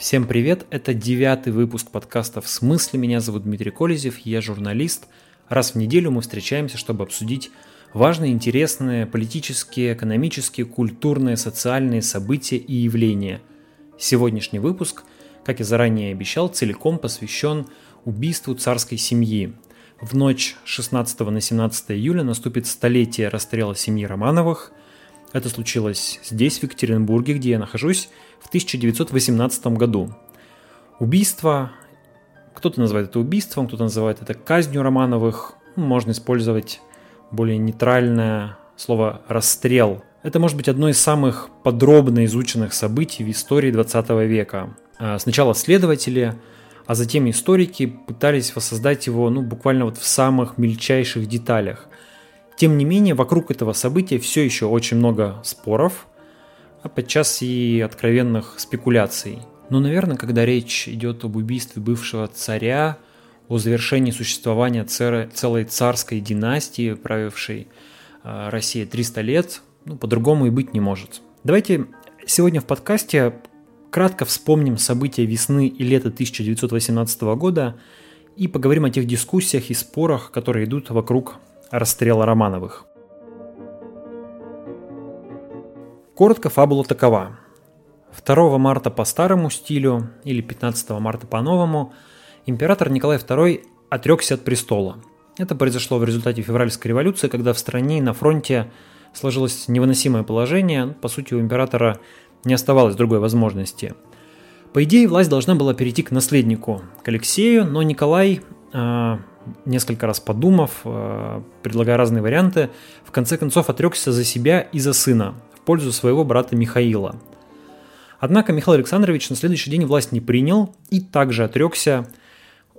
Всем привет, это девятый выпуск подкаста «В смысле?». Меня зовут Дмитрий Колезев, я журналист. Раз в неделю мы встречаемся, чтобы обсудить важные, интересные политические, экономические, культурные, социальные события и явления. Сегодняшний выпуск, как я заранее обещал, целиком посвящен убийству царской семьи. В ночь 16 на 17 июля наступит столетие расстрела семьи Романовых. Это случилось здесь, в Екатеринбурге, где я нахожусь, в 1918 году. Убийство, кто-то называет это убийством, кто-то называет это казнью Романовых, можно использовать более нейтральное слово «расстрел». Это может быть одно из самых подробно изученных событий в истории 20 века. А, сначала следователи, а затем историки пытались воссоздать его ну, буквально вот в самых мельчайших деталях. Тем не менее, вокруг этого события все еще очень много споров, а подчас и откровенных спекуляций. Но, наверное, когда речь идет об убийстве бывшего царя, о завершении существования целой царской династии, правившей э, Россией 300 лет, ну, по-другому и быть не может. Давайте сегодня в подкасте кратко вспомним события весны и лета 1918 года и поговорим о тех дискуссиях и спорах, которые идут вокруг расстрела Романовых. Коротко фабула такова. 2 марта по старому стилю или 15 марта по новому император Николай II отрекся от престола. Это произошло в результате февральской революции, когда в стране и на фронте сложилось невыносимое положение. По сути, у императора не оставалось другой возможности. По идее, власть должна была перейти к наследнику, к Алексею, но Николай, э, несколько раз подумав, э, предлагая разные варианты, в конце концов отрекся за себя и за сына, пользу своего брата Михаила. Однако Михаил Александрович на следующий день власть не принял и также отрекся,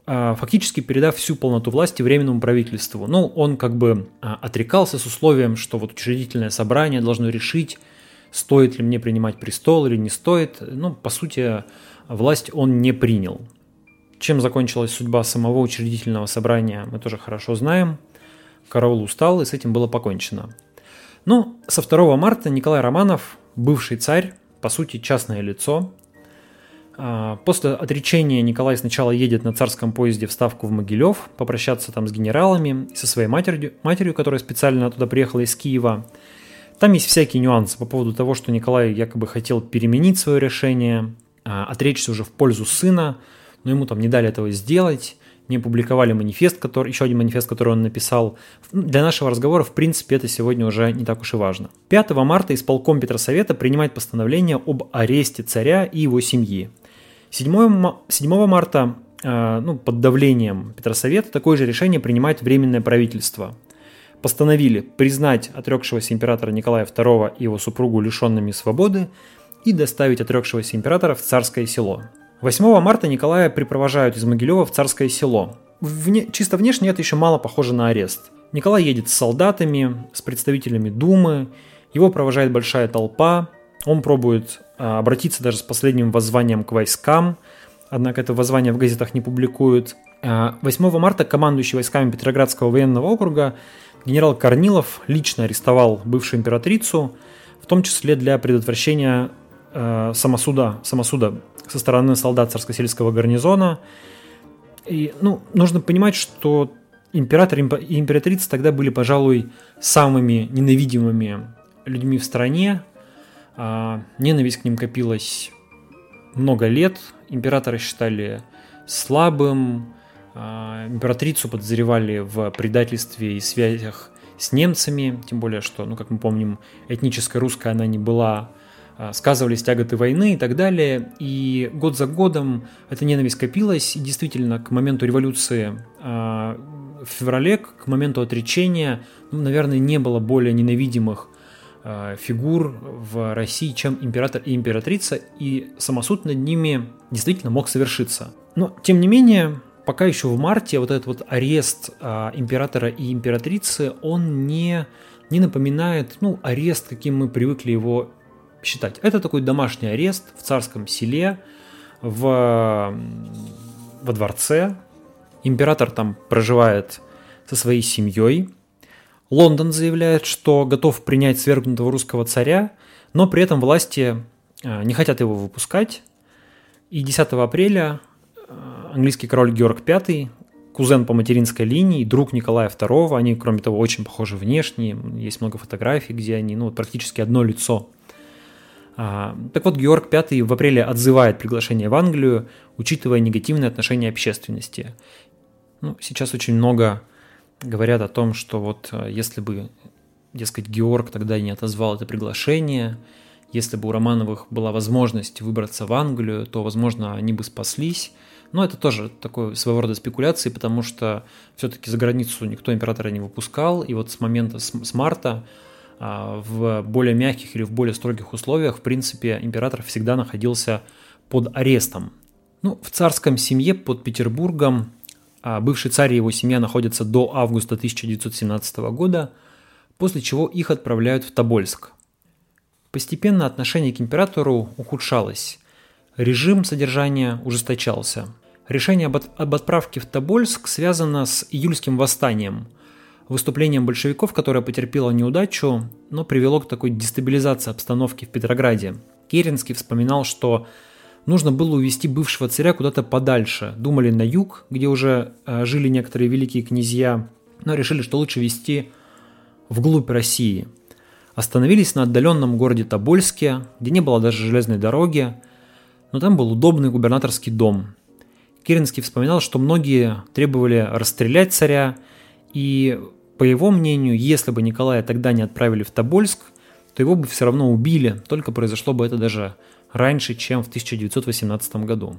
а, фактически передав всю полноту власти Временному правительству. Ну, он как бы а, отрекался с условием, что вот учредительное собрание должно решить, стоит ли мне принимать престол или не стоит. Ну, по сути, власть он не принял. Чем закончилась судьба самого учредительного собрания, мы тоже хорошо знаем. Караул устал, и с этим было покончено. Ну, со 2 марта Николай Романов, бывший царь, по сути, частное лицо. А, после отречения Николай сначала едет на царском поезде в Ставку в Могилев, попрощаться там с генералами и со своей матерью, матерью, которая специально туда приехала из Киева. Там есть всякие нюансы по поводу того, что Николай якобы хотел переменить свое решение, а, отречься уже в пользу сына, но ему там не дали этого сделать не опубликовали манифест, который, еще один манифест, который он написал. Для нашего разговора, в принципе, это сегодня уже не так уж и важно. 5 марта исполком Петросовета принимает постановление об аресте царя и его семьи. 7, 7 марта э, ну, под давлением Петросовета такое же решение принимает Временное правительство. Постановили признать отрекшегося императора Николая II и его супругу лишенными свободы и доставить отрекшегося императора в царское село. 8 марта Николая припровожают из Могилева в Царское село. Вне, чисто внешне это еще мало похоже на арест. Николай едет с солдатами, с представителями Думы, его провожает большая толпа, он пробует а, обратиться даже с последним воззванием к войскам, однако это воззвание в газетах не публикуют. 8 а, марта командующий войсками Петроградского военного округа генерал Корнилов лично арестовал бывшую императрицу, в том числе для предотвращения э, самосуда, самосуда со стороны солдат царско-сельского гарнизона. И, ну, нужно понимать, что император и императрица тогда были, пожалуй, самыми ненавидимыми людьми в стране. А, ненависть к ним копилась много лет. Императора считали слабым. А, императрицу подозревали в предательстве и связях с немцами, тем более, что, ну, как мы помним, этническая русская она не была, сказывались тяготы войны и так далее. И год за годом эта ненависть копилась, и действительно к моменту революции а, в феврале, к моменту отречения, ну, наверное, не было более ненавидимых а, фигур в России, чем император и императрица, и самосуд над ними действительно мог совершиться. Но, тем не менее, пока еще в марте вот этот вот арест императора и императрицы, он не, не напоминает, ну, арест, каким мы привыкли его считать. Это такой домашний арест в царском селе, в, во дворце. Император там проживает со своей семьей. Лондон заявляет, что готов принять свергнутого русского царя, но при этом власти а, не хотят его выпускать. И 10 апреля э, английский король Георг V, кузен по материнской линии, друг Николая II, они, кроме того, очень похожи внешне, есть много фотографий, где они, ну, практически одно лицо. А, так вот, Георг V в апреле отзывает приглашение в Англию, учитывая негативное отношение общественности. Ну, сейчас очень много говорят о том, что вот э, если бы, дескать, Георг тогда не отозвал это приглашение – если бы у Романовых была возможность выбраться в Англию, то, возможно, они бы спаслись. Но это тоже такой своего рода спекуляции, потому что все-таки за границу никто императора не выпускал. И вот с момента, с, с марта в более мягких или в более строгих условиях, в принципе, император всегда находился под арестом. Ну, в царском семье под Петербургом а, бывший царь и его семья находятся до августа 1917 года, после чего их отправляют в Тобольск – Постепенно отношение к императору ухудшалось. Режим содержания ужесточался. Решение об отправке в Тобольск связано с июльским восстанием, выступлением большевиков, которое потерпело неудачу, но привело к такой дестабилизации обстановки в Петрограде. Керенский вспоминал, что нужно было увести бывшего царя куда-то подальше. Думали на юг, где уже э, жили некоторые великие князья, но решили, что лучше вести вглубь России – Остановились на отдаленном городе Тобольске, где не было даже железной дороги, но там был удобный губернаторский дом. Керенский вспоминал, что многие требовали расстрелять царя, и, по его мнению, если бы Николая тогда не отправили в Тобольск, то его бы все равно убили, только произошло бы это даже раньше, чем в 1918 году.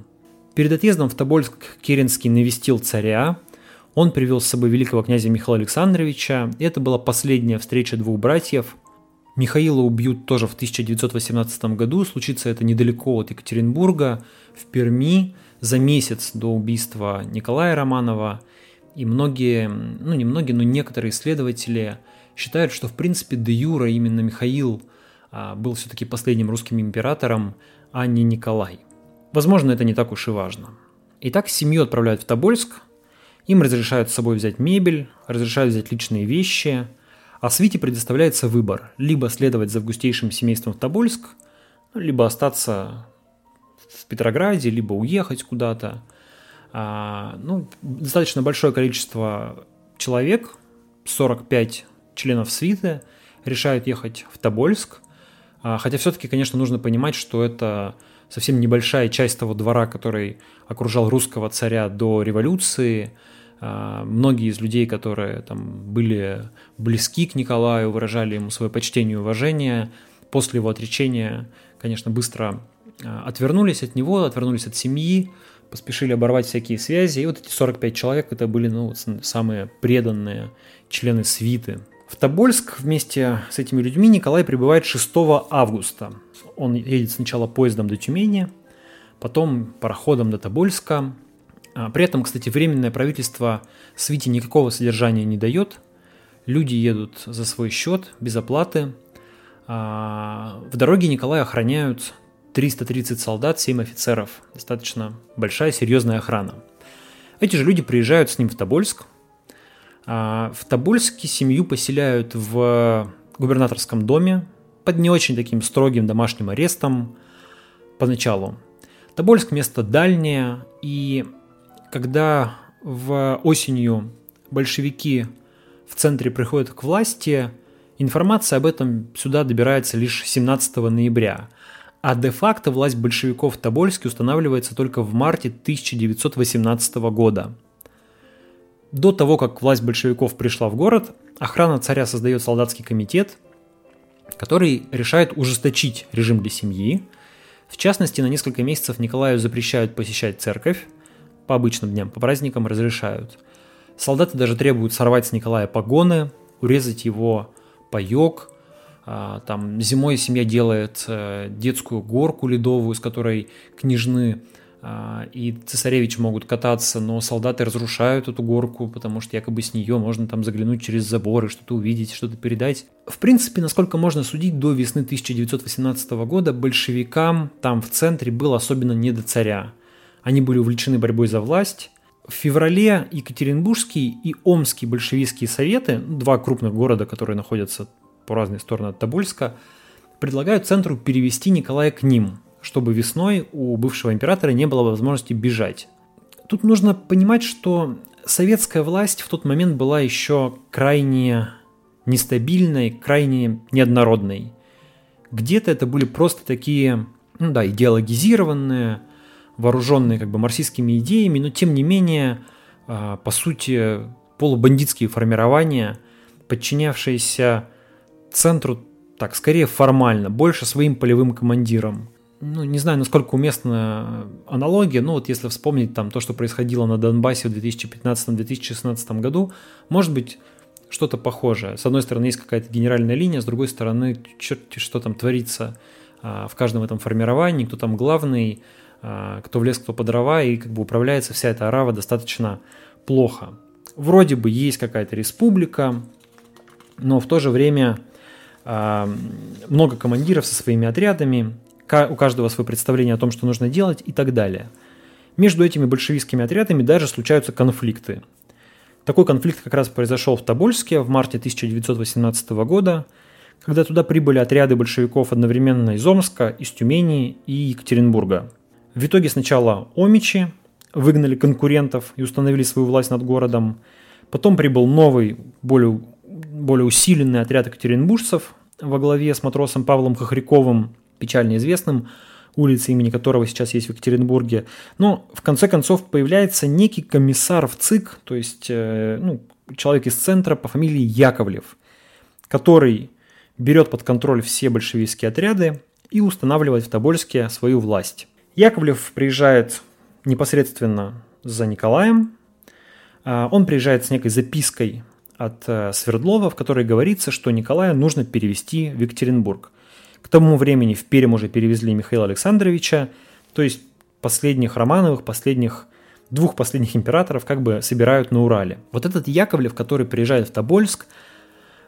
Перед отъездом в Тобольск Керенский навестил царя, он привел с собой великого князя Михаила Александровича, и это была последняя встреча двух братьев, Михаила убьют тоже в 1918 году. Случится это недалеко от Екатеринбурга, в Перми, за месяц до убийства Николая Романова. И многие, ну не многие, но некоторые исследователи считают, что в принципе де Юра именно Михаил а, был все-таки последним русским императором, а не Николай. Возможно, это не так уж и важно. Итак, семью отправляют в Тобольск, им разрешают с собой взять мебель, разрешают взять личные вещи – а свите предоставляется выбор – либо следовать за августейшим семейством в Тобольск, ну, либо остаться в Петрограде, либо уехать куда-то. А, ну, достаточно большое количество человек, 45 членов свиты, решают ехать в Тобольск. А, хотя все-таки, конечно, нужно понимать, что это совсем небольшая часть того двора, который окружал русского царя до революции – а, многие из людей, которые там были близки к Николаю, выражали ему свое почтение и уважение, после его отречения, конечно, быстро отвернулись от него, отвернулись от семьи, поспешили оборвать всякие связи. И вот эти 45 человек это были ну, самые преданные члены свиты. В Тобольск вместе с этими людьми Николай прибывает 6 августа. Он едет сначала поездом до Тюмени, потом пароходом до Тобольска, а, при этом, кстати, временное правительство Свите никакого содержания не дает. Люди едут за свой счет, без оплаты. А, в дороге Николая охраняют 330 солдат, 7 офицеров. Достаточно большая, серьезная охрана. Эти же люди приезжают с ним в Тобольск. А, в Тобольске семью поселяют в губернаторском доме под не очень таким строгим домашним арестом поначалу. Тобольск место дальнее, и когда в осенью большевики в центре приходят к власти, информация об этом сюда добирается лишь 17 ноября, а де-факто власть большевиков в Тобольске устанавливается только в марте 1918 года. До того, как власть большевиков пришла в город, охрана царя создает солдатский комитет, который решает ужесточить режим для семьи. В частности, на несколько месяцев Николаю запрещают посещать церковь, по обычным дням, по праздникам разрешают. Солдаты даже требуют сорвать с Николая погоны, урезать его паек. А, там зимой семья делает э, детскую горку ледовую, с которой княжны а, и цесаревич могут кататься, но солдаты разрушают эту горку, потому что якобы с нее можно там заглянуть через заборы, что-то увидеть, что-то передать. В принципе, насколько можно судить, до весны 1918 года большевикам там в центре было особенно не до царя. Они были увлечены борьбой за власть. В феврале Екатеринбургский и Омский большевистские советы, два крупных города, которые находятся по разные стороны от Тобольска, предлагают центру перевести Николая к ним. чтобы весной у бывшего императора не было возможности бежать. Тут нужно понимать, что советская власть в тот момент была еще крайне нестабильной, крайне неоднородной. Где-то это были просто такие, ну да, идеологизированные, вооруженные как бы марксистскими идеями, но тем не менее, а, по сути, полубандитские формирования, подчинявшиеся центру так, скорее формально, больше своим полевым командирам. Ну, не знаю, насколько уместна аналогия, но вот если вспомнить там то, что происходило на Донбассе в 2015-2016 году, может быть, что-то похожее. С одной стороны, есть какая-то генеральная линия, с другой стороны, черт, что там творится а, в каждом этом формировании, кто там главный, а, кто в лес, кто по дрова, и как бы управляется вся эта арава достаточно плохо. Вроде бы есть какая-то республика, но в то же время много командиров со своими отрядами, у каждого свое представление о том, что нужно делать и так далее. Между этими большевистскими отрядами даже случаются конфликты. Такой конфликт как раз произошел в Тобольске в марте 1918 года, когда туда прибыли отряды большевиков одновременно из Омска, из Тюмени и Екатеринбурга. В итоге сначала омичи выгнали конкурентов и установили свою власть над городом. Потом прибыл новый, более более усиленный отряд екатеринбуржцев во главе с матросом Павлом Хохряковым, печально известным, улица имени которого сейчас есть в Екатеринбурге. Но в конце концов появляется некий комиссар в ЦИК, то есть э, ну, человек из центра по фамилии Яковлев, который берет под контроль все большевистские отряды и устанавливает в Тобольске свою власть. Яковлев приезжает непосредственно за Николаем. А, он приезжает с некой запиской от э, Свердлова, в которой говорится, что Николая нужно перевести в Екатеринбург. К тому времени в Пермь уже перевезли Михаила Александровича, то есть последних Романовых, последних двух последних императоров как бы собирают на Урале. Вот этот Яковлев, который приезжает в Тобольск,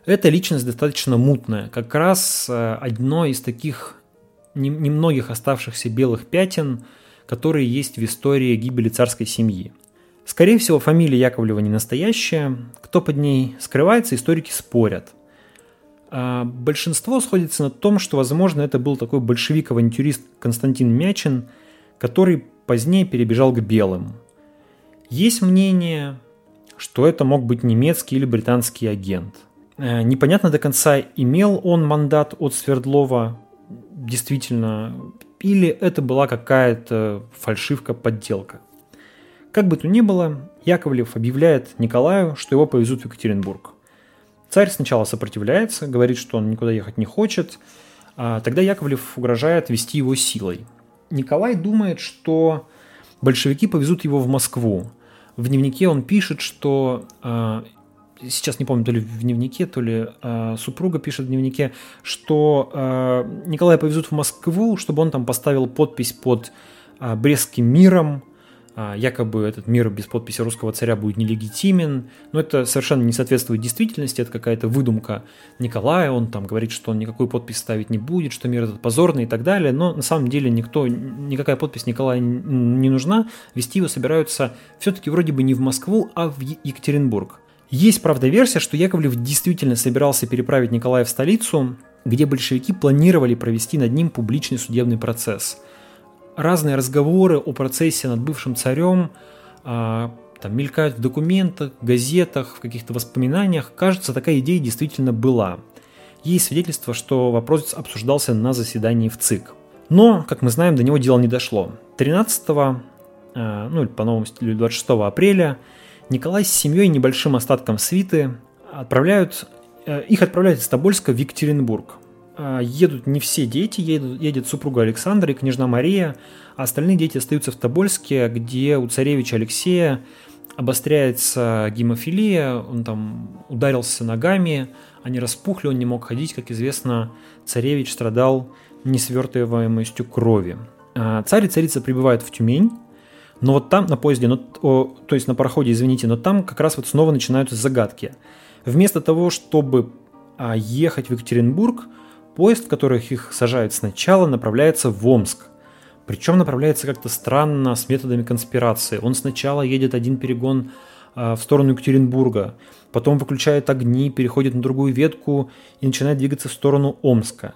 это личность достаточно мутная. Как раз э, одно из таких немногих оставшихся белых пятен, которые есть в истории гибели царской семьи – Скорее всего, фамилия Яковлева не настоящая. Кто под ней скрывается, историки спорят. А большинство сходится на том, что, возможно, это был такой большевик-авантюрист Константин Мячин, который позднее перебежал к белым. Есть мнение, что это мог быть немецкий или британский агент. Э, непонятно до конца, имел он мандат от Свердлова действительно, или это была какая-то фальшивка-подделка. Как бы то ни было, Яковлев объявляет Николаю, что его повезут в Екатеринбург. Царь сначала сопротивляется, говорит, что он никуда ехать не хочет, а тогда Яковлев угрожает вести его силой. Николай думает, что большевики повезут его в Москву. В дневнике он пишет, что а, сейчас не помню, то ли в дневнике, то ли э, супруга пишет в дневнике, что э, Николая повезут в Москву, чтобы он там поставил подпись под Брестским миром, а, якобы этот мир без подписи русского царя будет нелегитимен, но это совершенно не соответствует действительности, это какая-то выдумка Николая, он там говорит, что он никакую подпись ставить не будет, что мир этот позорный и так далее, но на самом деле никто, никакая подпись Николая не нужна, вести его собираются все-таки вроде бы не в Москву, а в Екатеринбург. Есть, правда, версия, что Яковлев действительно собирался переправить Николая в столицу, где большевики планировали провести над ним публичный судебный процесс – разные разговоры о процессе над бывшим царем а, там, мелькают в документах, газетах, в каких-то воспоминаниях. Кажется, такая идея действительно была. Есть свидетельство, что вопрос обсуждался на заседании в ЦИК. Но, как мы знаем, до него дело не дошло. 13, а, ну или по новому стилю 26 апреля Николай с семьей и небольшим остатком свиты отправляют, э, их отправляют из Тобольска в Екатеринбург. А, едут не все дети, едут, едет супруга Александра и княжна Мария, а остальные дети остаются в Тобольске, где у царевича Алексея обостряется гемофилия, он там ударился ногами, они распухли, он не мог ходить, как известно, царевич страдал несвертываемостью крови. А, царь и царица прибывают в Тюмень, но вот там на поезде, ну, о, то есть на пароходе, извините, но там как раз вот снова начинаются загадки. Вместо того, чтобы а, ехать в Екатеринбург, Поезд, в которых их сажают сначала, направляется в Омск. Причем направляется как-то странно, с методами конспирации. Он сначала едет один перегон э, в сторону Екатеринбурга, потом выключает огни, переходит на другую ветку и начинает двигаться в сторону Омска.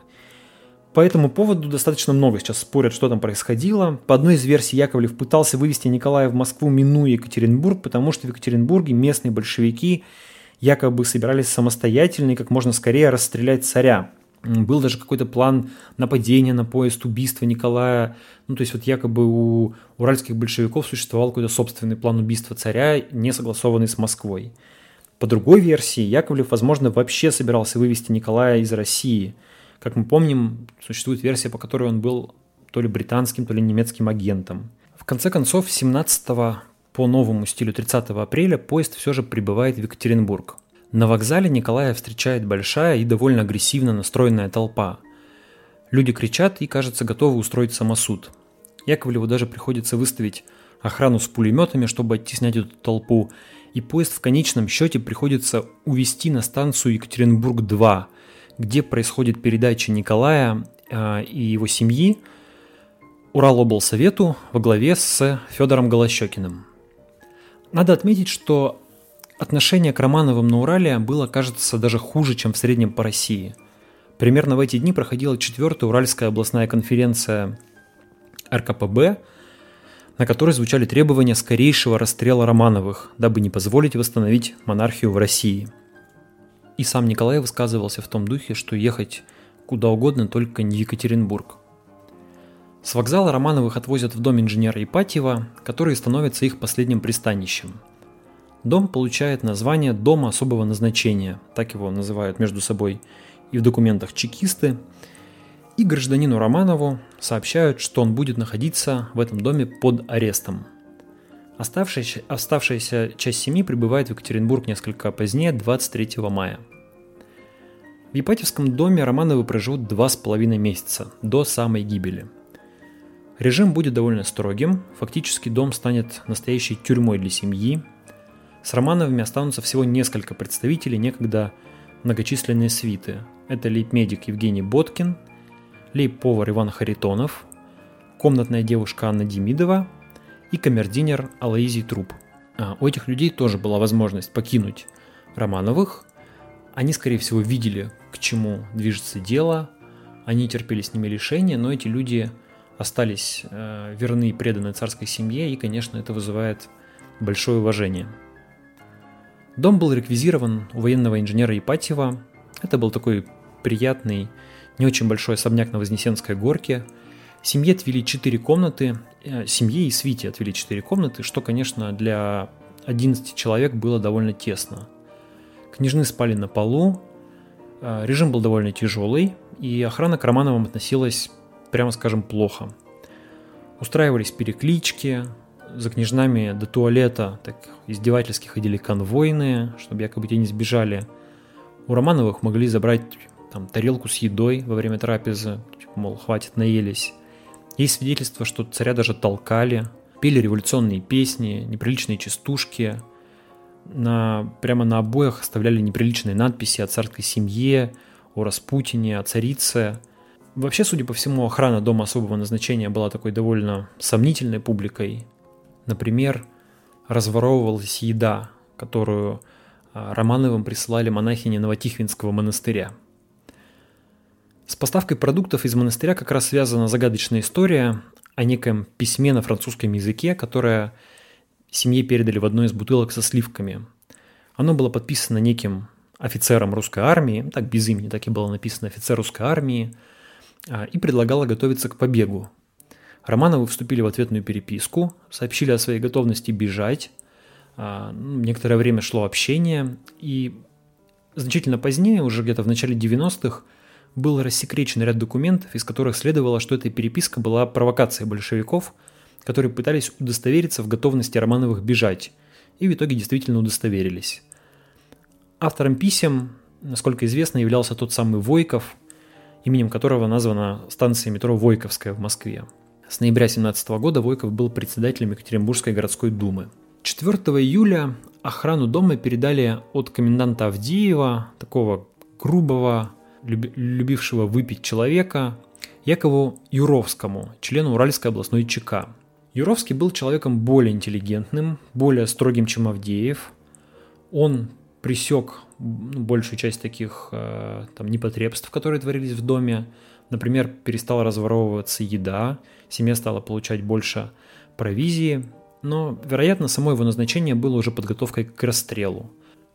По этому поводу достаточно много сейчас спорят, что там происходило. По одной из версий Яковлев пытался вывести Николая в Москву, минуя Екатеринбург, потому что в Екатеринбурге местные большевики якобы собирались самостоятельно и как можно скорее расстрелять царя. Был даже какой-то план нападения на поезд, убийства Николая. Ну, то есть вот якобы у уральских большевиков существовал какой-то собственный план убийства царя, не согласованный с Москвой. По другой версии, Яковлев, возможно, вообще собирался вывести Николая из России – как мы помним, существует версия, по которой он был то ли британским, то ли немецким агентом. В конце концов, 17 по новому стилю 30 апреля поезд все же прибывает в Екатеринбург. На вокзале Николая встречает большая и довольно агрессивно настроенная толпа. Люди кричат и, кажется, готовы устроить самосуд. Яковлеву даже приходится выставить охрану с пулеметами, чтобы оттеснять эту толпу, и поезд в конечном счете приходится увезти на станцию Екатеринбург-2, где происходит передача Николая э, и его семьи Уралоблсовету во главе с Федором Голощекиным. Надо отметить, что отношение к Романовым на Урале было, кажется, даже хуже, чем в среднем по России. Примерно в эти дни проходила четвертая Уральская областная конференция РКПБ, на которой звучали требования скорейшего расстрела Романовых, дабы не позволить восстановить монархию в России – и сам Николай высказывался в том духе, что ехать куда угодно, только не в Екатеринбург. С вокзала Романовых отвозят в дом инженера Ипатьева, который становится их последним пристанищем. Дом получает название «Дом особого назначения», так его называют между собой и в документах чекисты, и гражданину Романову сообщают, что он будет находиться в этом доме под арестом – Оставшаяся, оставшаяся часть семьи прибывает в Екатеринбург несколько позднее, 23 мая. В Ипатьевском доме Романовы проживут два с половиной месяца, до самой гибели. Режим будет довольно строгим, фактически дом станет настоящей тюрьмой для семьи. С Романовыми останутся всего несколько представителей некогда многочисленные свиты. Это лейб-медик Евгений Боткин, лейб-повар Иван Харитонов, комнатная девушка Анна Демидова – и камердинер Алаизий Труп. А у этих людей тоже была возможность покинуть Романовых. Они, скорее всего, видели, к чему движется дело, они терпели с ними лишения, но эти люди остались э, верны и преданы царской семье, и, конечно, это вызывает большое уважение. Дом был реквизирован у военного инженера Ипатьева. Это был такой приятный, не очень большой особняк на Вознесенской горке – Семье отвели 4 комнаты, э, семье и свите отвели 4 комнаты, что, конечно, для 11 человек было довольно тесно. Княжны спали на полу, э, режим был довольно тяжелый, и охрана к Романовым относилась, прямо скажем, плохо. Устраивались переклички, за княжнами до туалета так издевательски ходили конвойные, чтобы якобы те не сбежали. У Романовых могли забрать там, тарелку с едой во время трапезы, типа, мол, хватит, наелись. Есть свидетельство, что царя даже толкали, пели революционные песни, неприличные частушки, на, прямо на обоях оставляли неприличные надписи о царской семье, о Распутине, о царице. Вообще, судя по всему, охрана дома особого назначения была такой довольно сомнительной публикой. Например, разворовывалась еда, которую а, Романовым присылали монахини Новотихвинского монастыря – с поставкой продуктов из монастыря как раз связана загадочная история о неком письме на французском языке, которое семье передали в одной из бутылок со сливками. Оно было подписано неким офицером русской армии, так без имени, так и было написано офицер русской армии, а, и предлагало готовиться к побегу. Романовы вступили в ответную переписку, сообщили о своей готовности бежать. А, ну, некоторое время шло общение, и значительно позднее, уже где-то в начале 90-х, был рассекречен ряд документов, из которых следовало, что эта переписка была провокацией большевиков, которые пытались удостовериться в готовности Романовых бежать, и в итоге действительно удостоверились. Автором писем, насколько известно, являлся тот самый Войков, именем которого названа станция метро Войковская в Москве. С ноября 17 года Войков был председателем Екатеринбургской городской думы. 4 июля охрану дома передали от коменданта Авдеева, такого грубого, любившего выпить человека, Якову Юровскому, члену Уральской областной ЧК. Юровский был человеком более интеллигентным, более строгим, чем Авдеев. Он присек большую часть таких э, там, непотребств, которые творились в доме, Например, перестала разворовываться еда, семья стала получать больше провизии, но, вероятно, само его назначение было уже подготовкой к расстрелу.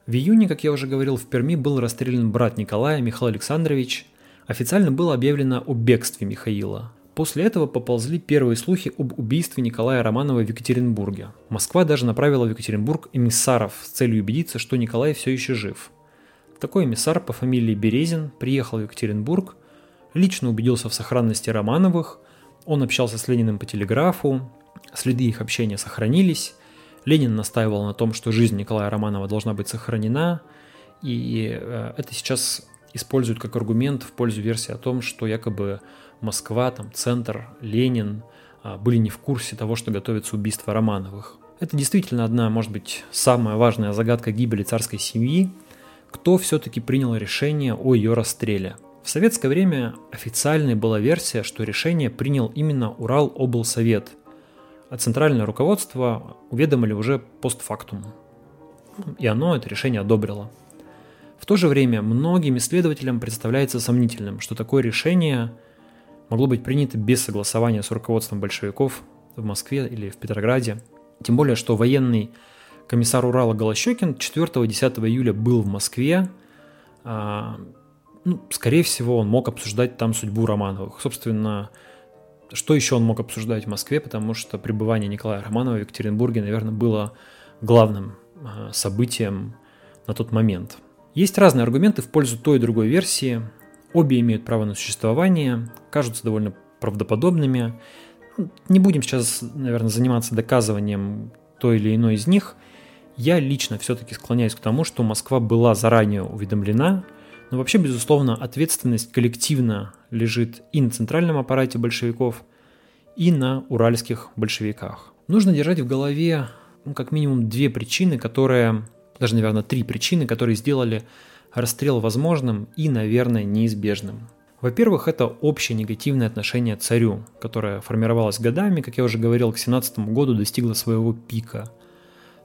В июне, как я уже говорил, в Перми был расстрелян брат Николая, Михаил Александрович. Официально было объявлено о бегстве Михаила. После этого поползли первые слухи об убийстве Николая Романова в Екатеринбурге. Москва даже направила в Екатеринбург эмиссаров с целью убедиться, что Николай все еще жив. Такой эмиссар по фамилии Березин приехал в Екатеринбург, лично убедился в сохранности Романовых, он общался с Лениным по телеграфу, следы их общения сохранились, Ленин настаивал на том, что жизнь Николая Романова должна быть сохранена, и э, это сейчас используют как аргумент в пользу версии о том, что якобы Москва, там, центр, Ленин а, были не в курсе того, что готовится убийство Романовых. Это действительно одна, может быть, самая важная загадка гибели царской семьи. Кто все-таки принял решение о ее расстреле? В советское время официальной была версия, что решение принял именно Урал облсовет, а центральное руководство уведомили уже постфактум. И оно это решение одобрило. В то же время многим исследователям представляется сомнительным, что такое решение могло быть принято без согласования с руководством большевиков в Москве или в Петрограде. Тем более, что военный комиссар Урала Голощекин 4-10 июля был в Москве, а, ну, скорее всего, он мог обсуждать там судьбу Романовых. Собственно, что еще он мог обсуждать в Москве, потому что пребывание Николая Романова в Екатеринбурге, наверное, было главным а, событием на тот момент. Есть разные аргументы в пользу той и другой версии. Обе имеют право на существование, кажутся довольно правдоподобными. Не будем сейчас, наверное, заниматься доказыванием той или иной из них. Я лично все-таки склоняюсь к тому, что Москва была заранее уведомлена – но вообще, безусловно, ответственность коллективно лежит и на центральном аппарате большевиков, и на уральских большевиках. Нужно держать в голове ну, как минимум две причины, которые, даже, наверное, три причины, которые сделали расстрел возможным и, наверное, неизбежным. Во-первых, это общее негативное отношение к царю, которое формировалось годами, как я уже говорил, к 17 году достигло своего пика –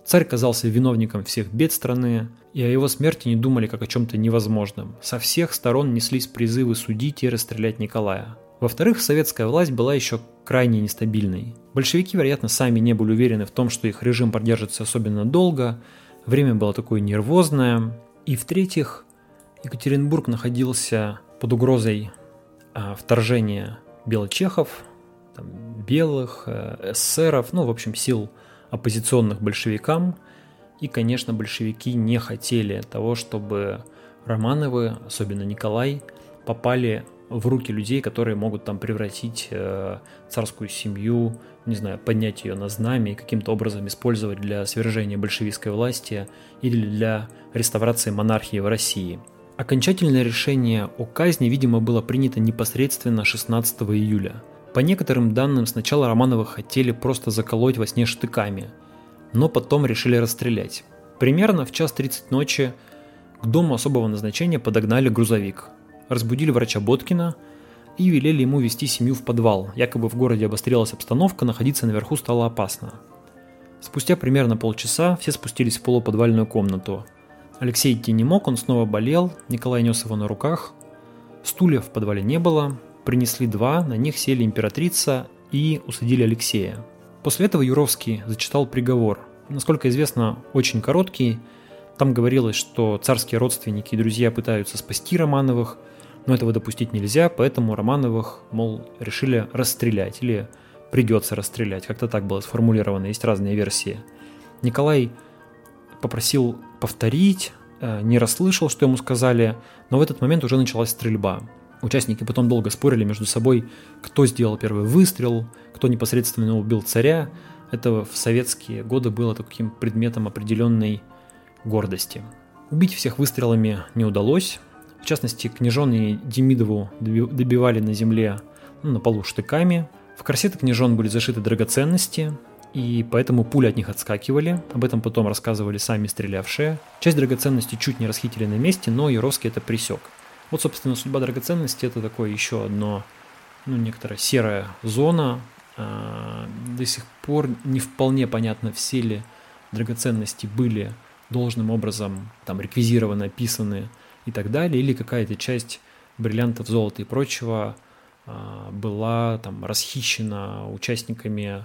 Царь казался виновником всех бед страны, и о его смерти не думали как о чем-то невозможном. Со всех сторон неслись призывы судить и расстрелять Николая. Во-вторых, советская власть была еще крайне нестабильной. Большевики, вероятно, сами не были уверены в том, что их режим продержится особенно долго, время было такое нервозное. И в-третьих, Екатеринбург находился под угрозой а, вторжения белочехов, там, белых, э, эсеров, ну, в общем, сил оппозиционных большевикам. И, конечно, большевики не хотели того, чтобы Романовы, особенно Николай, попали в руки людей, которые могут там превратить э, царскую семью, не знаю, поднять ее на знамя и каким-то образом использовать для свержения большевистской власти или для реставрации монархии в России. Окончательное решение о казни, видимо, было принято непосредственно 16 июля – по некоторым данным, сначала Романова хотели просто заколоть во сне штыками, но потом решили расстрелять. Примерно в час 30 ночи к дому особого назначения подогнали грузовик, разбудили врача Боткина и велели ему вести семью в подвал. Якобы в городе обострилась обстановка, находиться наверху стало опасно. Спустя примерно полчаса все спустились в полуподвальную комнату. Алексей идти не мог, он снова болел, Николай нес его на руках. Стульев в подвале не было, принесли два, на них сели императрица и усадили Алексея. После этого Юровский зачитал приговор. Насколько известно, очень короткий. Там говорилось, что царские родственники и друзья пытаются спасти Романовых, но этого допустить нельзя, поэтому Романовых, мол, решили расстрелять или придется расстрелять. Как-то так было сформулировано, есть разные версии. Николай попросил повторить, э, не расслышал, что ему сказали, но в этот момент уже началась стрельба. Участники потом долго спорили между собой, кто сделал первый выстрел, кто непосредственно убил царя. Это в советские годы было таким предметом определенной гордости. Убить всех выстрелами не удалось. В частности, княжон Демидову добивали на земле, ну, на полу штыками. В корсеты княжон были зашиты драгоценности, и поэтому пули от них отскакивали. Об этом потом рассказывали сами стрелявшие. Часть драгоценностей чуть не расхитили на месте, но Яровский это присек. Вот, собственно, судьба драгоценности это такое еще одно, ну, некоторая серая зона. А, до сих пор не вполне понятно, все ли драгоценности были должным образом там реквизированы, описаны и так далее, или какая-то часть бриллиантов, золота и прочего а, была там расхищена участниками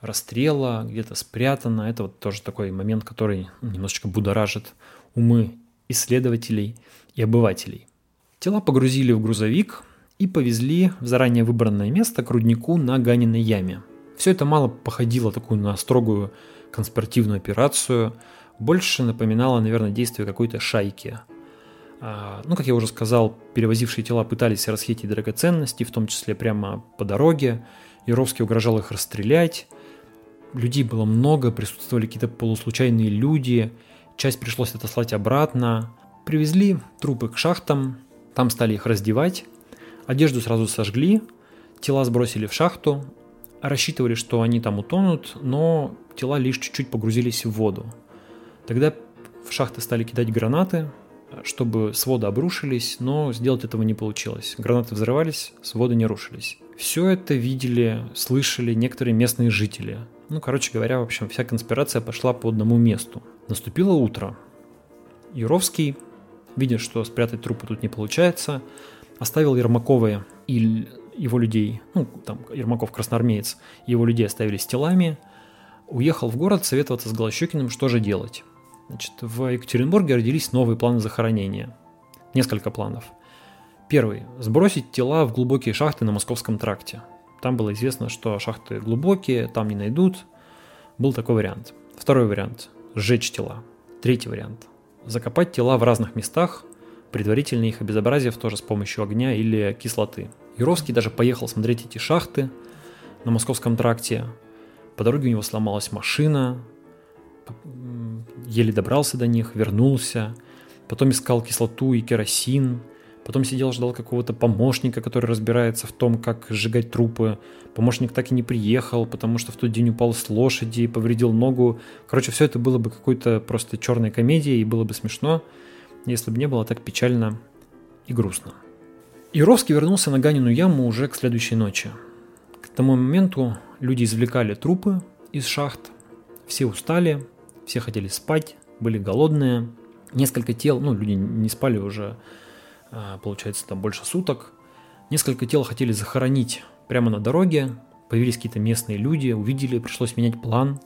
расстрела, где-то спрятана. Это вот тоже такой момент, который немножечко будоражит умы исследователей и обывателей. Тела погрузили в грузовик и повезли в заранее выбранное место к руднику на Ганиной яме. Все это мало походило такую на строгую конспиративную операцию, больше напоминало, наверное, действие какой-то шайки. А, ну, как я уже сказал, перевозившие тела пытались расхитить драгоценности, в том числе прямо по дороге. Яровский угрожал их расстрелять. Людей было много, присутствовали какие-то полуслучайные люди. Часть пришлось отослать обратно. Привезли трупы к шахтам, там стали их раздевать. Одежду сразу сожгли, тела сбросили в шахту. Рассчитывали, что они там утонут, но тела лишь чуть-чуть погрузились в воду. Тогда в шахты стали кидать гранаты, чтобы своды обрушились, но сделать этого не получилось. Гранаты взрывались, своды не рушились. Все это видели, слышали некоторые местные жители. Ну, короче говоря, в общем, вся конспирация пошла по одному месту. Наступило утро. Юровский, видя, что спрятать трупы тут не получается, оставил Ермакова и его людей, ну, там, Ермаков красноармеец, его людей оставили с телами, уехал в город советоваться с Голощекиным, что же делать. Значит, в Екатеринбурге родились новые планы захоронения. Несколько планов. Первый. Сбросить тела в глубокие шахты на Московском тракте. Там было известно, что шахты глубокие, там не найдут. Был такой вариант. Второй вариант. Сжечь тела. Третий вариант. Закопать тела в разных местах, предварительно их обезобразив тоже с помощью огня или кислоты. Юровский даже поехал смотреть эти шахты на Московском тракте. По дороге у него сломалась машина, еле добрался до них, вернулся, потом искал кислоту и керосин, потом сидел, ждал какого-то помощника, который разбирается в том, как сжигать трупы. Помощник так и не приехал, потому что в тот день упал с лошади, повредил ногу. Короче, все это было бы какой-то просто черной комедией, и было бы смешно, если бы не было так печально и грустно. Юровский вернулся на Ганину яму уже к следующей ночи. К тому моменту люди извлекали трупы из шахт, все устали, все хотели спать, были голодные. Несколько тел, ну, люди не спали уже, получается, там больше суток. Несколько тел хотели захоронить прямо на дороге. Появились какие-то местные люди, увидели, пришлось менять план.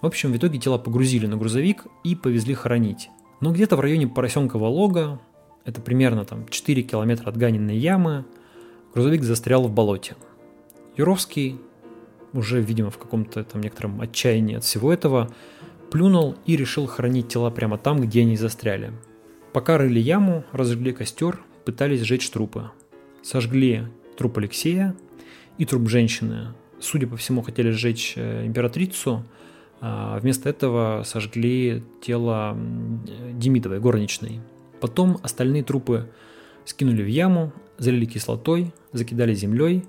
В общем, в итоге тела погрузили на грузовик и повезли хоронить. Но где-то в районе Поросенкового лога, это примерно там 4 километра от Ганиной ямы, грузовик застрял в болоте. Юровский, уже, видимо, в каком-то там некотором отчаянии от всего этого, плюнул и решил хранить тела прямо там, где они застряли. Пока рыли яму, разожгли костер, пытались сжечь трупы. Сожгли труп Алексея и труп женщины. Судя по всему, хотели сжечь э, императрицу, а вместо этого сожгли тело Демидовой, горничной. Потом остальные трупы скинули в яму, залили кислотой, закидали землей,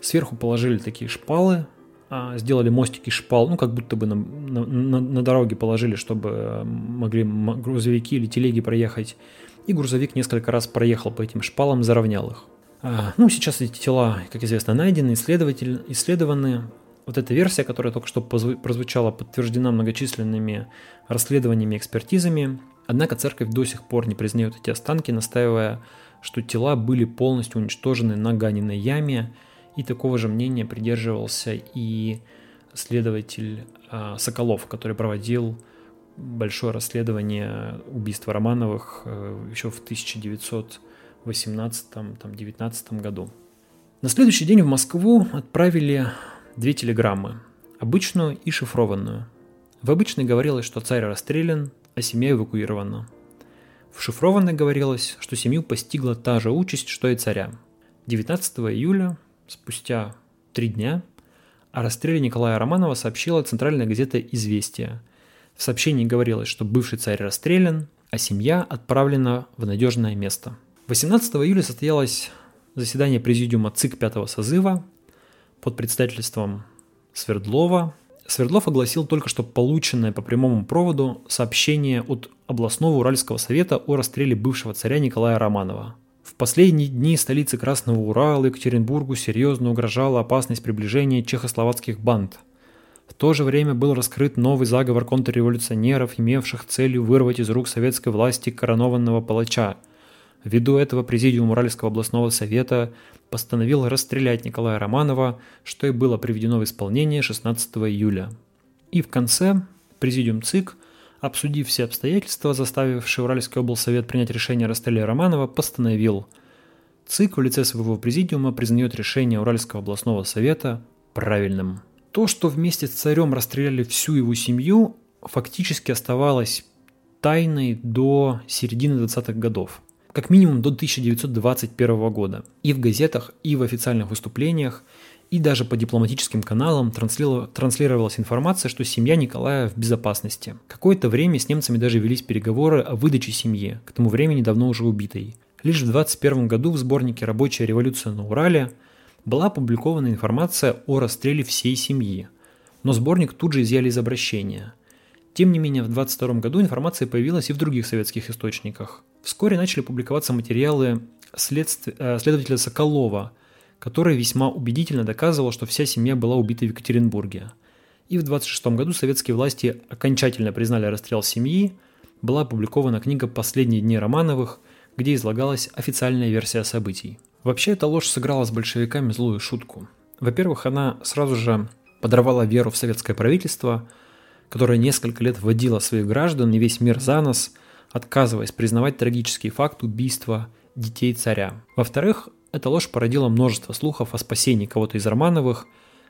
сверху положили такие шпалы, сделали мостики шпал, ну, как будто бы на, на, на дороге положили, чтобы э, могли грузовики или телеги проехать. И грузовик несколько раз проехал по этим шпалам, заровнял их. А, ну, сейчас эти тела, как известно, найдены, исследователь, исследованы. Вот эта версия, которая только что прозвучала, подтверждена многочисленными расследованиями, экспертизами. Однако церковь до сих пор не признает эти останки, настаивая, что тела были полностью уничтожены на Ганиной яме, и такого же мнения придерживался и следователь э, Соколов, который проводил большое расследование убийства Романовых э, еще в 1918-19 году. На следующий день в Москву отправили две телеграммы, обычную и шифрованную. В обычной говорилось, что царь расстрелян, а семья эвакуирована. В шифрованной говорилось, что семью постигла та же участь, что и царя. 19 июля спустя три дня о расстреле Николая Романова сообщила центральная газета «Известия». В сообщении говорилось, что бывший царь расстрелян, а семья отправлена в надежное место. 18 июля состоялось заседание президиума ЦИК пятого созыва под председательством Свердлова. Свердлов огласил только что полученное по прямому проводу сообщение от областного Уральского совета о расстреле бывшего царя Николая Романова – в последние дни столицы Красного Урала Екатеринбургу серьезно угрожала опасность приближения чехословацких банд. В то же время был раскрыт новый заговор контрреволюционеров, имевших целью вырвать из рук советской власти коронованного палача. Ввиду этого Президиум Уральского областного совета постановил расстрелять Николая Романова, что и было приведено в исполнение 16 июля. И в конце Президиум ЦИК, обсудив все обстоятельства, заставившие Уральский облсовет принять решение о расстреле Романова, постановил ЦИК в лице своего президиума признает решение Уральского областного совета правильным. То, что вместе с царем расстреляли всю его семью, фактически оставалось тайной до середины 20-х годов как минимум до 1921 года. И в газетах, и в официальных выступлениях, и даже по дипломатическим каналам транслировалась информация, что семья Николая в безопасности. Какое-то время с немцами даже велись переговоры о выдаче семьи, к тому времени давно уже убитой. Лишь в 21 году в сборнике «Рабочая революция на Урале» была опубликована информация о расстреле всей семьи. Но сборник тут же изъяли из обращения. Тем не менее, в 22 году информация появилась и в других советских источниках – Вскоре начали публиковаться материалы следств... Э, следователя Соколова, который весьма убедительно доказывал, что вся семья была убита в Екатеринбурге. И в 26 году советские власти окончательно признали расстрел семьи, была опубликована книга «Последние дни Романовых», где излагалась официальная версия событий. Вообще эта ложь сыграла с большевиками злую шутку. Во-первых, она сразу же подорвала веру в советское правительство, которое несколько лет вводило своих граждан и весь мир за нос – отказываясь признавать трагический факт убийства детей царя. Во-вторых, эта ложь породила множество слухов о спасении кого-то из Романовых,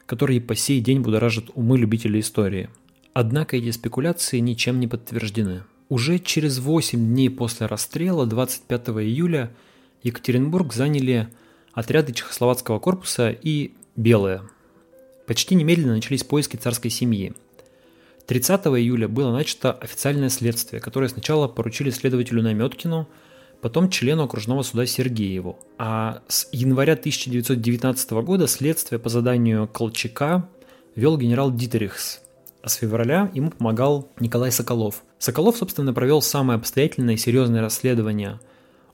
которые по сей день будоражат умы любителей истории. Однако эти спекуляции ничем не подтверждены. Уже через 8 дней после расстрела, 25 июля, Екатеринбург заняли отряды Чехословацкого корпуса и белые. Почти немедленно начались поиски царской семьи – 30 июля было начато официальное следствие, которое сначала поручили следователю Наметкину, потом члену окружного суда Сергееву. А с января 1919 года следствие по заданию Колчака вел генерал Дитерихс, а с февраля ему помогал Николай Соколов. Соколов, собственно, провел самое обстоятельное и серьезное расследование.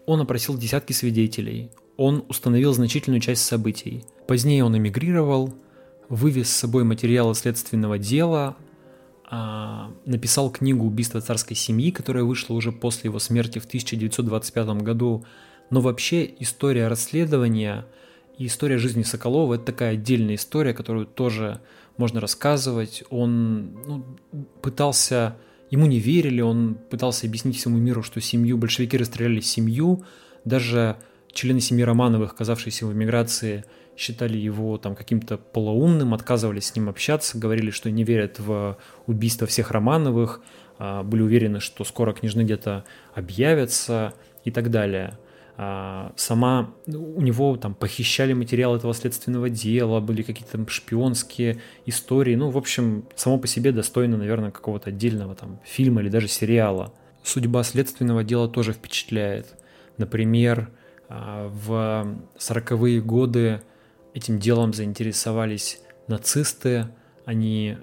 Он опросил десятки свидетелей, он установил значительную часть событий. Позднее он эмигрировал, вывез с собой материалы следственного дела, написал книгу «Убийство царской семьи», которая вышла уже после его смерти в 1925 году. Но вообще история расследования и история жизни Соколова – это такая отдельная история, которую тоже можно рассказывать. Он ну, пытался, ему не верили, он пытался объяснить всему миру, что семью, большевики расстреляли семью, даже члены семьи Романовых, оказавшиеся в эмиграции – считали его там каким-то полоумным, отказывались с ним общаться, говорили, что не верят в убийство всех Романовых, а, были уверены, что скоро княжны где-то объявятся и так далее. А, сама у него там похищали материал этого следственного дела, были какие-то там шпионские истории. Ну, в общем, само по себе достойно, наверное, какого-то отдельного там фильма или даже сериала. Судьба следственного дела тоже впечатляет. Например, а, в 40-е годы Этим делом заинтересовались нацисты, они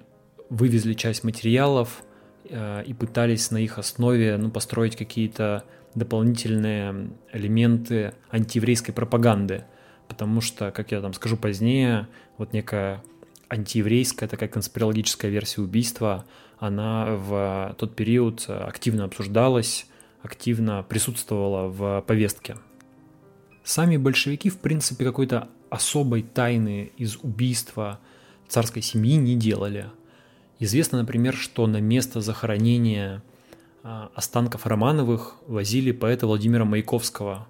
вывезли часть материалов э, и пытались на их основе ну, построить какие-то дополнительные элементы антиеврейской пропаганды. Потому что, как я там скажу позднее, вот некая антиеврейская такая конспирологическая версия убийства, она в тот период активно обсуждалась, активно присутствовала в повестке. Сами большевики, в принципе, какой-то особой тайны из убийства царской семьи не делали. Известно, например, что на место захоронения а, останков Романовых возили поэта Владимира Маяковского.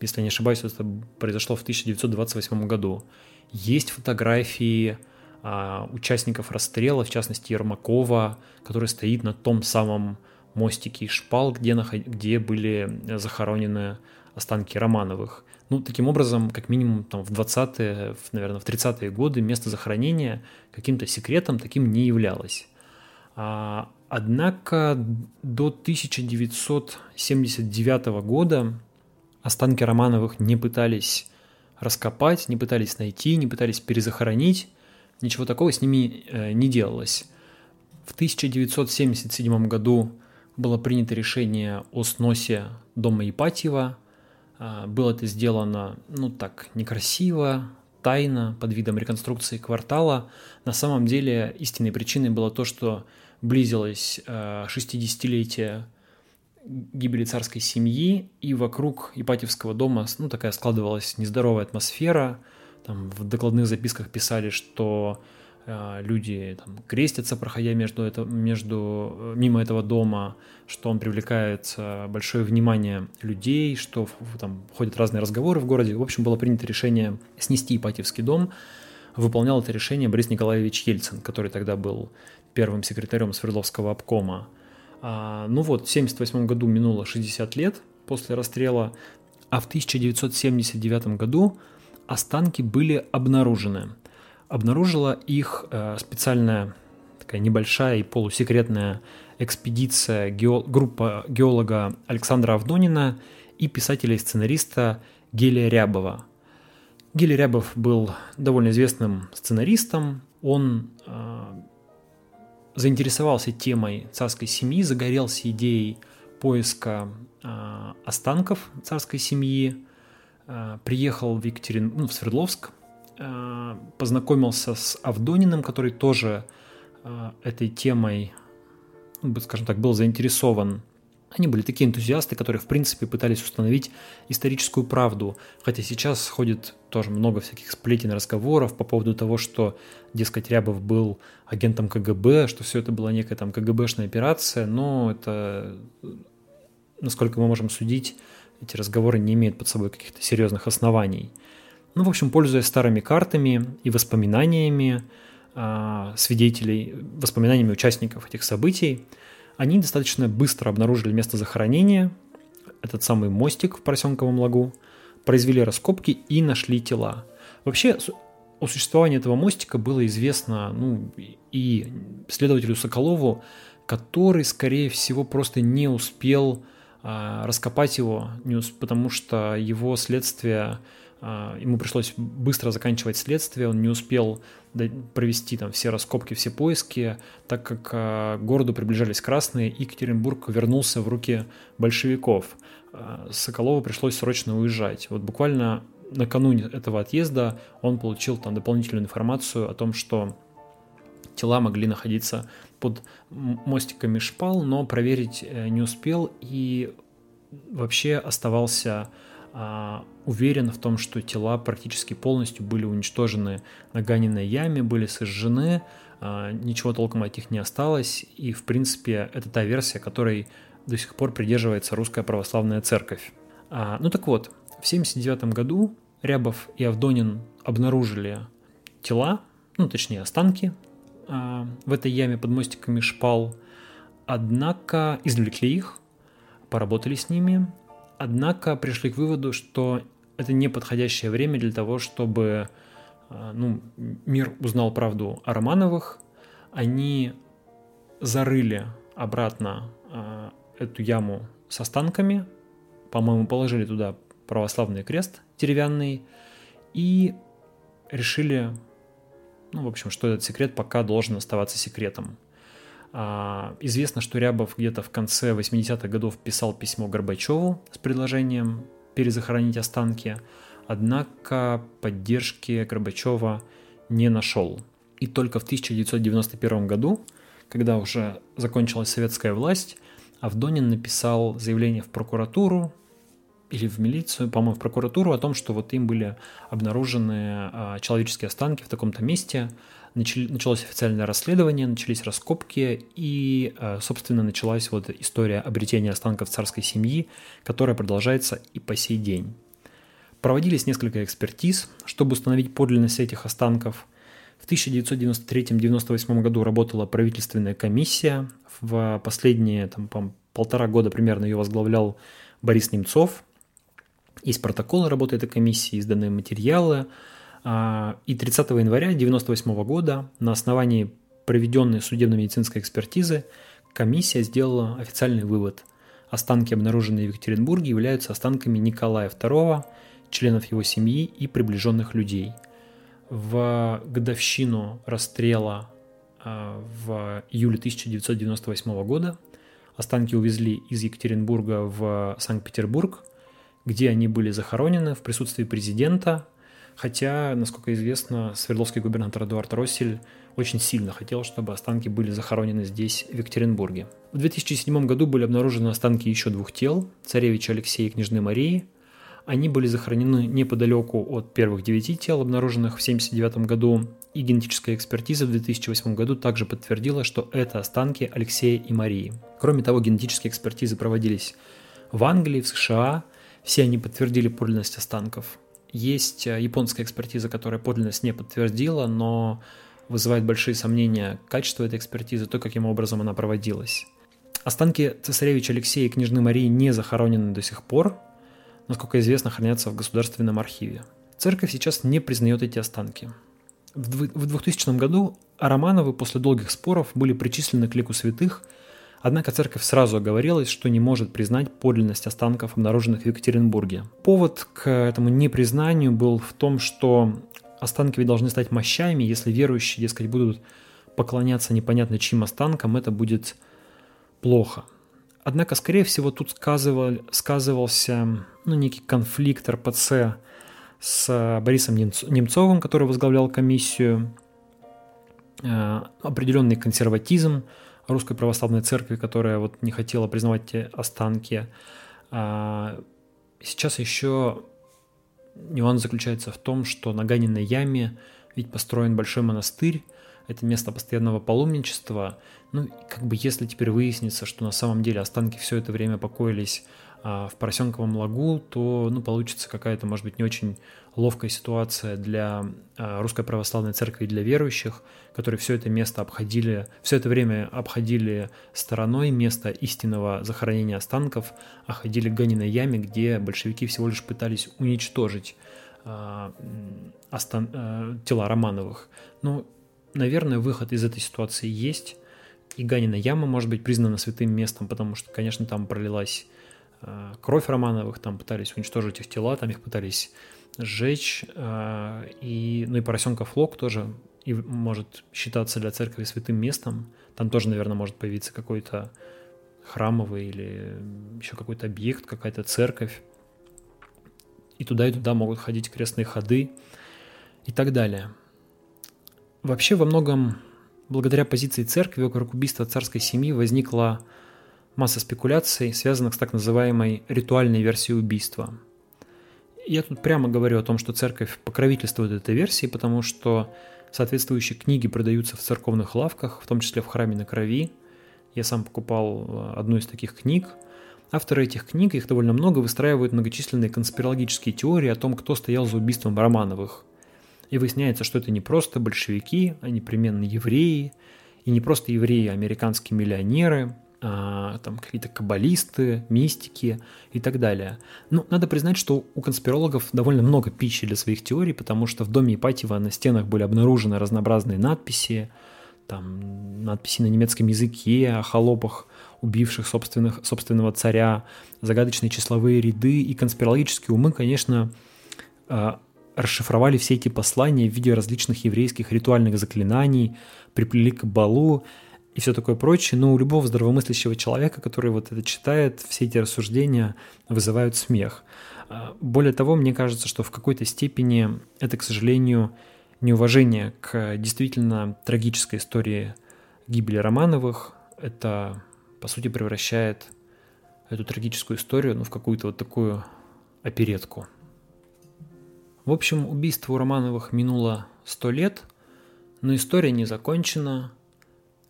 Если не ошибаюсь, это произошло в 1928 году. Есть фотографии а, участников расстрела, в частности Ермакова, который стоит на том самом мостике и шпал, где, где были захоронены останки Романовых. Ну, таким образом, как минимум там, в 20-е, наверное, в 30-е годы место захоронения каким-то секретом таким не являлось. А, однако до 1979 года останки Романовых не пытались раскопать, не пытались найти, не пытались перезахоронить. Ничего такого с ними э, не делалось. В 1977 году было принято решение о сносе дома Ипатьева – было это сделано, ну так, некрасиво, тайно, под видом реконструкции квартала. На самом деле истинной причиной было то, что близилось 60-летие гибели царской семьи, и вокруг Ипатьевского дома ну, такая складывалась нездоровая атмосфера. Там в докладных записках писали, что люди там, крестятся, проходя между это, между, э, мимо этого дома, что он привлекает большое внимание людей, что там ходят разные разговоры в городе. В общем, было принято решение снести Ипатьевский дом. Выполнял это решение Борис Николаевич Ельцин, который тогда был первым секретарем Свердловского обкома. А, ну вот, в 1978 году минуло 60 лет после расстрела, а в 1979 году останки были обнаружены. Обнаружила их э, специальная такая небольшая и полусекретная экспедиция гео- группа геолога Александра Авдонина и писателя и сценариста Гелия Рябова. Гелий Рябов был довольно известным сценаристом. Он э, заинтересовался темой царской семьи, загорелся идеей поиска э, останков царской семьи, э, приехал в Екатерин... ну, в Свердловск, э, познакомился с Авдониным, который тоже э, этой темой, ну, скажем так, был заинтересован они были такие энтузиасты, которые, в принципе, пытались установить историческую правду. Хотя сейчас ходит тоже много всяких сплетен, разговоров по поводу того, что, дескать, Рябов был агентом КГБ, что все это была некая там КГБшная операция, но это, насколько мы можем судить, эти разговоры не имеют под собой каких-то серьезных оснований. Ну, в общем, пользуясь старыми картами и воспоминаниями э, свидетелей, воспоминаниями участников этих событий, они достаточно быстро обнаружили место захоронения, этот самый мостик в Поросенковом лагу, произвели раскопки и нашли тела. Вообще, о существовании этого мостика было известно ну, и следователю Соколову, который, скорее всего, просто не успел а, раскопать его, не усп... потому что его следствие ему пришлось быстро заканчивать следствие, он не успел провести там все раскопки, все поиски, так как к а, городу приближались красные, и Екатеринбург вернулся в руки большевиков. А, Соколову пришлось срочно уезжать. Вот буквально накануне этого отъезда он получил там дополнительную информацию о том, что тела могли находиться под мостиками шпал, но проверить э, не успел и вообще оставался а, уверен в том, что тела практически полностью были уничтожены на Ганиной яме, были сожжены, а, ничего толком от них не осталось, и, в принципе, это та версия, которой до сих пор придерживается русская православная церковь. А, ну так вот, в 1979 году Рябов и Авдонин обнаружили тела, ну точнее останки в этой яме под мостиками шпал, однако извлекли их, поработали с ними, Однако пришли к выводу, что это не подходящее время для того, чтобы а, ну, мир узнал правду о Романовых. Они зарыли обратно э, эту яму с останками, по-моему, положили туда православный крест деревянный и решили, ну, в общем, что этот секрет пока должен оставаться секретом. А, известно, что Рябов где-то в конце 80-х годов писал письмо Горбачеву с предложением перезахоронить останки, однако поддержки Горбачева не нашел. И только в 1991 году, когда уже закончилась советская власть, Авдонин написал заявление в прокуратуру или в милицию, по-моему, в прокуратуру о том, что вот им были обнаружены а, человеческие останки в таком-то месте, началось официальное расследование, начались раскопки, и, э, собственно, началась вот история обретения останков царской семьи, которая продолжается и по сей день. Проводились несколько экспертиз, чтобы установить подлинность этих останков. В 1993-1998 году работала правительственная комиссия. В последние там, полтора года примерно ее возглавлял Борис Немцов. Есть протоколы работы этой комиссии, изданные материалы – и 30 января 1998 года на основании проведенной судебно-медицинской экспертизы комиссия сделала официальный вывод. Останки, обнаруженные в Екатеринбурге, являются останками Николая II, членов его семьи и приближенных людей. В годовщину расстрела а, в июле 1998 года останки увезли из Екатеринбурга в Санкт-Петербург, где они были захоронены в присутствии президента – Хотя, насколько известно, Свердловский губернатор Эдуард Россель очень сильно хотел, чтобы останки были захоронены здесь, в Екатеринбурге. В 2007 году были обнаружены останки еще двух тел – царевича Алексея и княжны Марии. Они были захоронены неподалеку от первых девяти тел, обнаруженных в 1979 году, и генетическая экспертиза в 2008 году также подтвердила, что это останки Алексея и Марии. Кроме того, генетические экспертизы проводились в Англии, в США, все они подтвердили подлинность останков. Есть э, японская экспертиза, которая подлинность не подтвердила, но вызывает большие сомнения качество этой экспертизы, то, каким образом она проводилась. Останки цесаревича Алексея и княжны Марии не захоронены до сих пор, насколько известно, хранятся в Государственном архиве. Церковь сейчас не признает эти останки. В 2000 году Романовы после долгих споров были причислены к лику святых – Однако церковь сразу оговорилась, что не может признать подлинность останков, обнаруженных в Екатеринбурге. Повод к этому непризнанию был в том, что останки ведь должны стать мощами, если верующие, дескать, будут поклоняться непонятно чьим останкам, это будет плохо. Однако, скорее всего, тут сказывал, сказывался ну, некий конфликт РПЦ с Борисом Немцовым, который возглавлял комиссию, э, определенный консерватизм, Русской Православной Церкви, которая вот не хотела признавать те останки. А, сейчас еще нюанс заключается в том, что на Ганиной яме ведь построен большой монастырь, это место постоянного паломничества. Ну, как бы если теперь выяснится, что на самом деле останки все это время покоились в Поросенковом лагу, то ну, получится какая-то, может быть, не очень ловкая ситуация для а, Русской Православной Церкви и для верующих, которые все это место обходили, все это время обходили стороной место истинного захоронения останков, а ходили к Ганиной яме, где большевики всего лишь пытались уничтожить а, тела Романовых. Ну, наверное, выход из этой ситуации есть, и Ганина яма может быть признана святым местом, потому что, конечно, там пролилась кровь Романовых, там пытались уничтожить их тела, там их пытались сжечь, э, и, ну и поросенка Флок тоже и может считаться для церкви святым местом. Там тоже, наверное, может появиться какой-то храмовый или еще какой-то объект, какая-то церковь. И туда и туда могут ходить крестные ходы и так далее. Вообще во многом благодаря позиции церкви вокруг убийства царской семьи возникла масса спекуляций, связанных с так называемой ритуальной версией убийства. Я тут прямо говорю о том, что церковь покровительствует этой версии, потому что соответствующие книги продаются в церковных лавках, в том числе в храме на крови. Я сам покупал э, одну из таких книг. Авторы этих книг, их довольно много, выстраивают многочисленные конспирологические теории о том, кто стоял за убийством Романовых. И выясняется, что это не просто большевики, а непременно евреи, и не просто евреи, а американские миллионеры – там какие-то каббалисты, мистики и так далее. Ну, надо признать, что у конспирологов довольно много пищи для своих теорий, потому что в доме Ипатьева на стенах были обнаружены разнообразные надписи, там надписи на немецком языке о холопах, убивших собственных, собственного царя, загадочные числовые ряды и конспирологические умы, конечно, а, расшифровали все эти послания в виде различных еврейских ритуальных заклинаний, приплели к балу, и все такое прочее, но у любого здравомыслящего человека, который вот это читает, все эти рассуждения вызывают смех. А, более того, мне кажется, что в какой-то степени это, к сожалению, неуважение к действительно трагической истории гибели Романовых. Это, по сути, превращает эту трагическую историю ну, в какую-то вот такую оперетку. В общем, убийство у Романовых минуло сто лет, но история не закончена,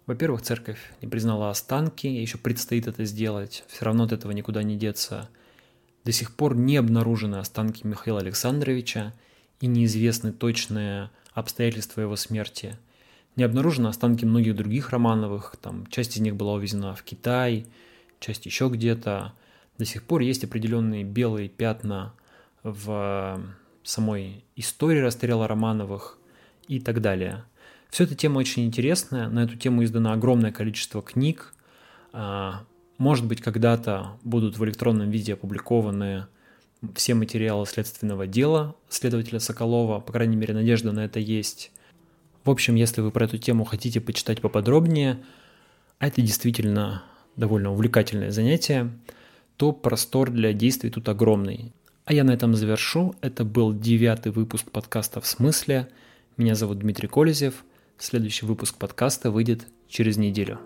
во-первых, церковь не признала останки, еще предстоит это сделать, все равно от этого никуда не деться. До сих пор не обнаружены останки Михаила Александровича и неизвестны точные обстоятельства его смерти. Не обнаружены останки многих других Романовых, там часть из них была увезена в Китай, часть еще где-то. До сих пор есть определенные белые пятна в самой истории расстрела Романовых и так далее – все эта тема очень интересная, на эту тему издано огромное количество книг. А, может быть, когда-то будут в электронном виде опубликованы все материалы следственного дела следователя Соколова, по крайней мере, надежда на это есть. В общем, если вы про эту тему хотите почитать поподробнее, а это действительно довольно увлекательное занятие, то простор для действий тут огромный. А я на этом завершу. Это был девятый выпуск подкаста «В смысле?». Меня зовут Дмитрий Колезев. Следующий выпуск подкаста выйдет через неделю.